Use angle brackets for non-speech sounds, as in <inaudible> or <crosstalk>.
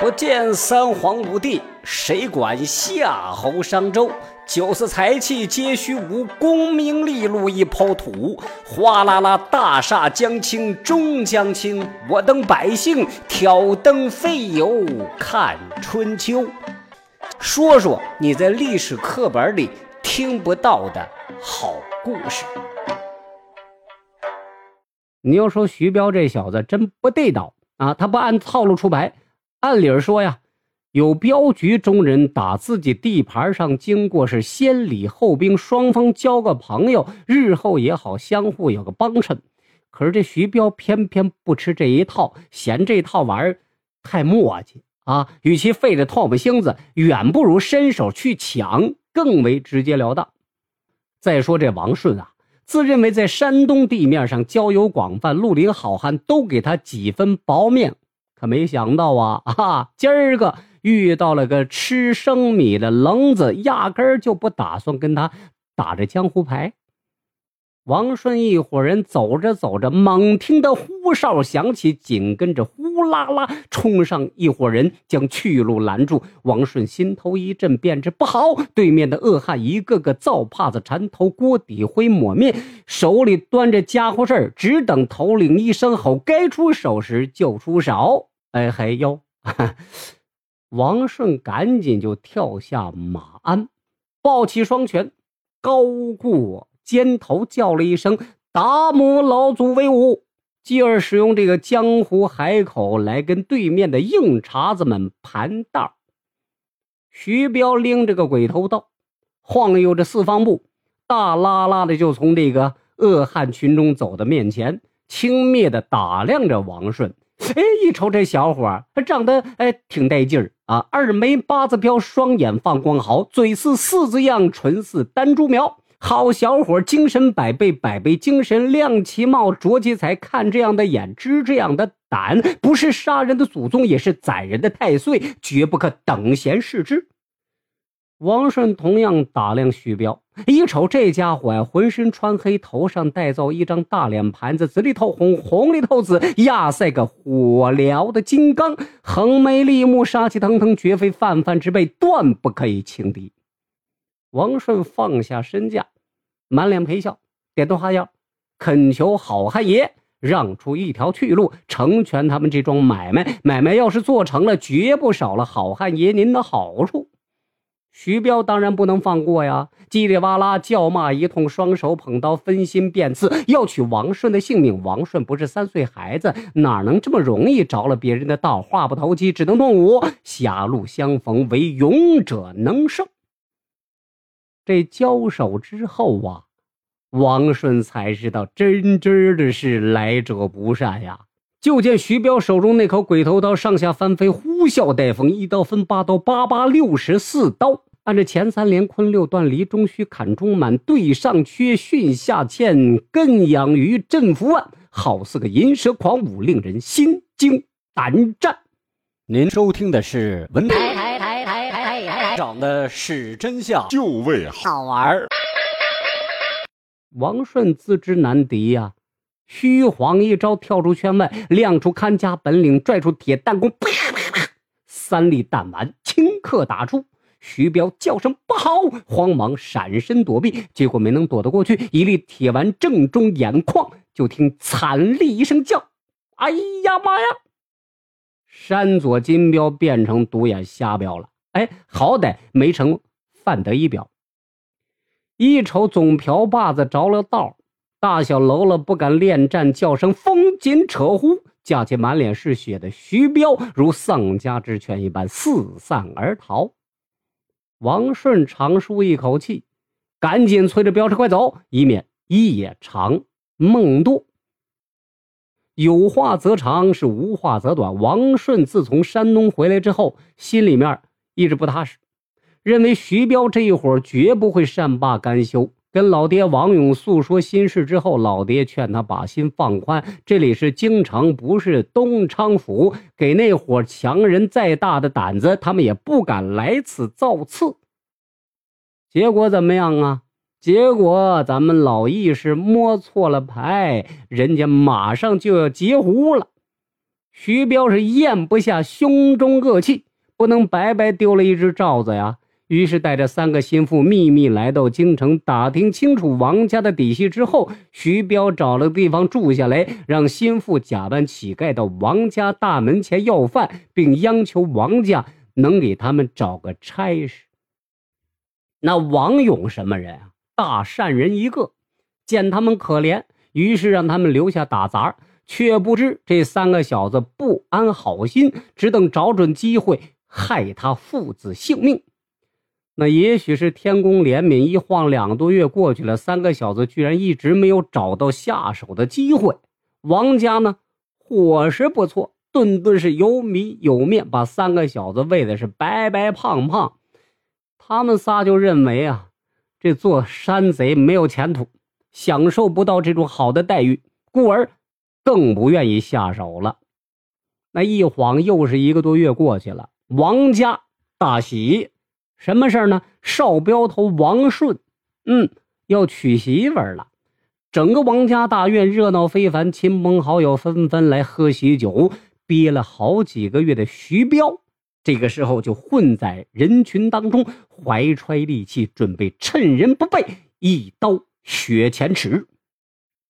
不见三皇五帝，谁管夏侯商周？九色财气皆虚无，功名利禄一抛土。哗啦啦，大厦将倾终将倾，我等百姓挑灯费油看春秋。说说你在历史课本里听不到的好故事。你要说徐彪这小子真不地道啊，他不按套路出牌。按理说呀。有镖局中人打自己地盘上经过，是先礼后兵，双方交个朋友，日后也好相互有个帮衬。可是这徐彪偏偏不吃这一套，嫌这套玩意儿太磨叽啊！与其费这唾沫星子，远不如伸手去抢，更为直截了当。再说这王顺啊，自认为在山东地面上交友广泛，绿林好汉都给他几分薄面，可没想到啊 <laughs> 啊，今儿个。遇到了个吃生米的愣子，压根儿就不打算跟他打这江湖牌。王顺一伙人走着走着，猛听得呼哨响起，紧跟着呼啦啦冲上一伙人，将去路拦住。王顺心头一震，便知不好。对面的恶汉一个个造帕子缠头，锅底灰抹面，手里端着家伙事儿，只等头领一声吼，该出手时就出手。哎嘿哟！王顺赶紧就跳下马鞍，抱起双拳，高过肩头，叫了一声：“达摩老祖威武！”继而使用这个江湖海口来跟对面的硬茬子们盘道。徐彪拎着个鬼头刀，晃悠着四方步，大拉拉的就从这个恶汉群中走到面前，轻蔑的打量着王顺。哎，一瞅这小伙长得哎挺带劲儿啊，二眉八字飘，双眼放光豪，嘴似四字样，唇似丹珠苗。好小伙精神百倍，百倍精神，亮其貌，着其才。看这样的眼，知这样的胆，不是杀人的祖宗，也是宰人的太岁，绝不可等闲视之。王顺同样打量徐彪，一瞅这家伙呀，浑身穿黑，头上戴造一张大脸盘子，紫里透红，红里透紫，压赛个火燎的金刚，横眉立目，杀气腾腾，绝非泛泛之辈，断不可以轻敌。王顺放下身价，满脸陪笑，点头哈腰，恳求好汉爷让出一条去路，成全他们这桩买卖。买卖要是做成了，绝不少了好汉爷您的好处。徐彪当然不能放过呀，叽里哇啦叫骂一通，双手捧刀，分心便刺，要取王顺的性命。王顺不是三岁孩子，哪能这么容易着了别人的道？话不投机，只能动武。狭路相逢，唯勇者能胜。这交手之后啊，王顺才知道真真的是来者不善呀。就见徐彪手中那口鬼头刀上下翻飞，呼啸带风，一刀分八刀，八八六十四刀。按着前三连坤六断，离中虚，坎中满，对上缺，巽下欠，艮养鱼，振幅万，好似个银蛇狂舞，令人心惊胆战。您收听的是文台台台台台台长的是真相，就为好玩儿。王顺自知难敌呀。虚晃一招，跳出圈外，亮出看家本领，拽出铁弹弓，啪啪啪，三粒弹丸顷刻打出。徐彪叫声不好，慌忙闪身躲避，结果没能躲得过去，一粒铁丸正中眼眶，就听惨厉一声叫：“哎呀妈呀！”山左金彪变成独眼瞎彪了。哎，好歹没成范德一彪。一瞅总瓢把子着了道。大小喽啰不敢恋战，叫声风紧扯呼，架起满脸是血的徐彪如丧家之犬一般四散而逃。王顺长舒一口气，赶紧催着镖车快走，以免夜长梦多。有话则长，是无话则短。王顺自从山东回来之后，心里面一直不踏实，认为徐彪这一伙绝不会善罢甘休。跟老爹王勇诉说心事之后，老爹劝他把心放宽，这里是京城，不是东昌府。给那伙强人再大的胆子，他们也不敢来此造次。结果怎么样啊？结果咱们老易是摸错了牌，人家马上就要截胡了。徐彪是咽不下胸中恶气，不能白白丢了一只罩子呀。于是带着三个心腹秘密来到京城，打听清楚王家的底细之后，徐彪找了个地方住下来，让心腹假扮乞丐到王家大门前要饭，并央求王家能给他们找个差事。那王勇什么人啊？大善人一个，见他们可怜，于是让他们留下打杂，却不知这三个小子不安好心，只等找准机会害他父子性命。那也许是天公怜悯，一晃两个多月过去了，三个小子居然一直没有找到下手的机会。王家呢，伙食不错，顿顿是有米有面，把三个小子喂的是白白胖胖。他们仨就认为啊，这做山贼没有前途，享受不到这种好的待遇，故而更不愿意下手了。那一晃又是一个多月过去了，王家大喜。什么事儿呢？少镖头王顺，嗯，要娶媳妇了。整个王家大院热闹非凡，亲朋好友纷纷来喝喜酒。憋了好几个月的徐彪，这个时候就混在人群当中，怀揣利器，准备趁人不备，一刀削前耻。